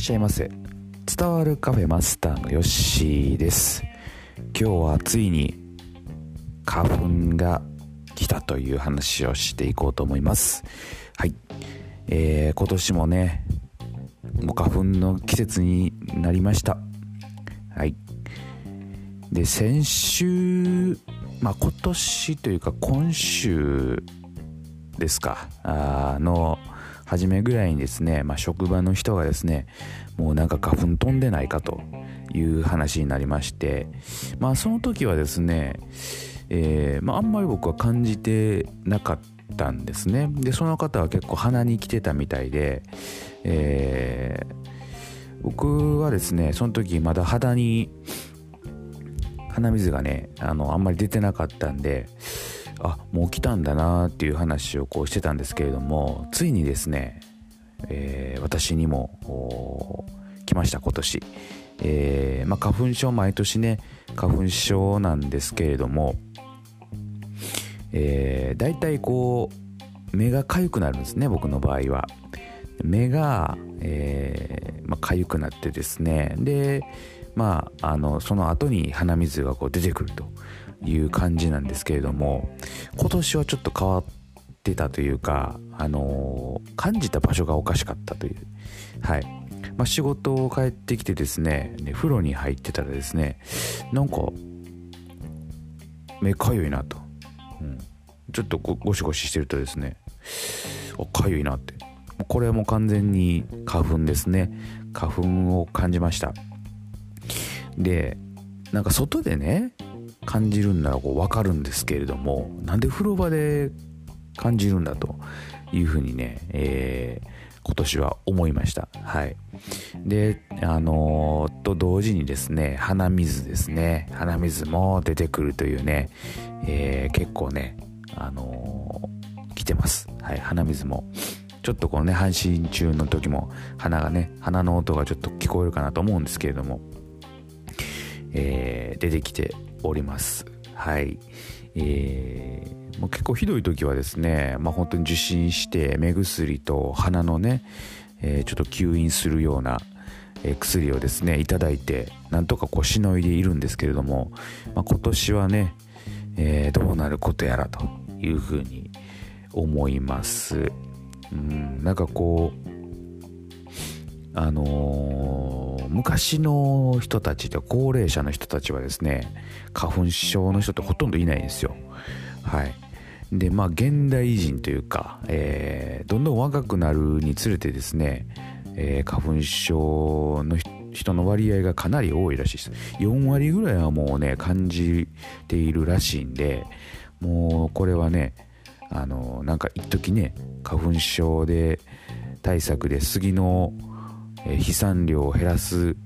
っしゃいませ。伝わるカフェマスターのヨッシーです。今日はついに花粉が来たという話をしていこうと思います。はい。えー、今年もねもう花粉の季節になりました。はい。で先週まあ今年というか今週ですかあの初めぐらいにですね、まあ、職場の人がですねもうなんか花粉飛んでないかという話になりましてまあその時はですね、えー、まあ、んまり僕は感じてなかったんですね。でその方は結構鼻に来てたみたいで、えー、僕はですねその時まだ肌に鼻水がねあのあんまり出てなかったんであもう来たんだなっていう話をこうしてたんですけれどもついにですね、えー、私にも来ました今年、えー、まあ、花粉症毎年ね花粉症なんですけれども、えー、大体こう目が痒くなるんですね僕の場合は。目が、えーまあ、痒くなってですね。でまああのその後に鼻水がこう出てくるという感じなんですけれども今年はちょっと変わってたというか、あの、感じた場所がおかしかったという。はい。まあ、仕事を帰ってきてですねね風呂に入ってたらですねなんか目かゆいなと、うん、ちょっとゴシゴシしてるとですねあかゆいなって。これはもう完全に花粉ですね。花粉を感じました。でなんか外でね感じるんならこう分かるんですけれどもなんで風呂場で感じるんだというふうにね、えー、今年は思いました。はい。であのー、と同時にですね鼻水ですね。鼻水も出てくるというね、えー、結構ねあのー、来てます。はい鼻水も。ちょっとこのね半身中の時も鼻がね鼻の音がちょっと聞こえるかなと思うんですけれどもえー、出てきております。はい。えー、もう結構ひどい時はですね、まあ、本当に受診して目薬と鼻のね、えー、ちょっと吸引するような、え、薬をですねいただいてなんとかこうしのいでいるんですけれども、まあ、今年はね、えー、どうなることやらというふうに思いますうんなんかこうあのー、昔の人たちで高齢者の人たちはですね花粉症の人ってほとんどいないんですよ。はい。でまあ現代人というか、えー、どんどん若くなるにつれてですね、えー、花粉症の人の割合がかなり多いらしいです。4割ぐらいはもうね感じているらしいんでもうこれはねあのなんか一時ね花粉症で対策で杉の飛散量を減らす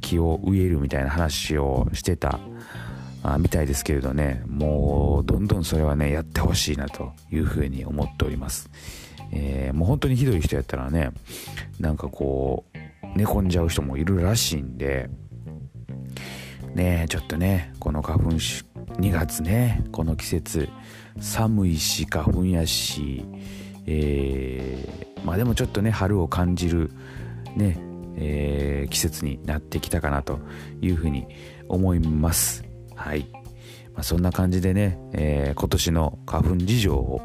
木を植えるみたいな話をしてたみたいですけれどねもうどんどんそれはねやってほしいなというふうに思っております、えー、もう本当にひどい人やったらねなんかこう寝込んじゃう人もいるらしいんでねちょっとねこの花粉2月ねこの季節寒いし花粉やしえー、まあでもちょっとね春を感じるね、えー、季節になってきたかなというふうに思います。はい。まあ、そんな感じでね、えー、今年の花粉事情を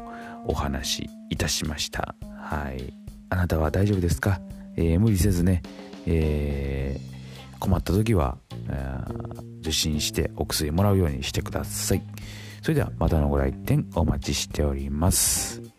お話しいたしました。はい。あなたは大丈夫ですか、えー、無理せずね、えー、困った時は、受診してお薬もらうようにしてください。それではまたのご来店お待ちしております。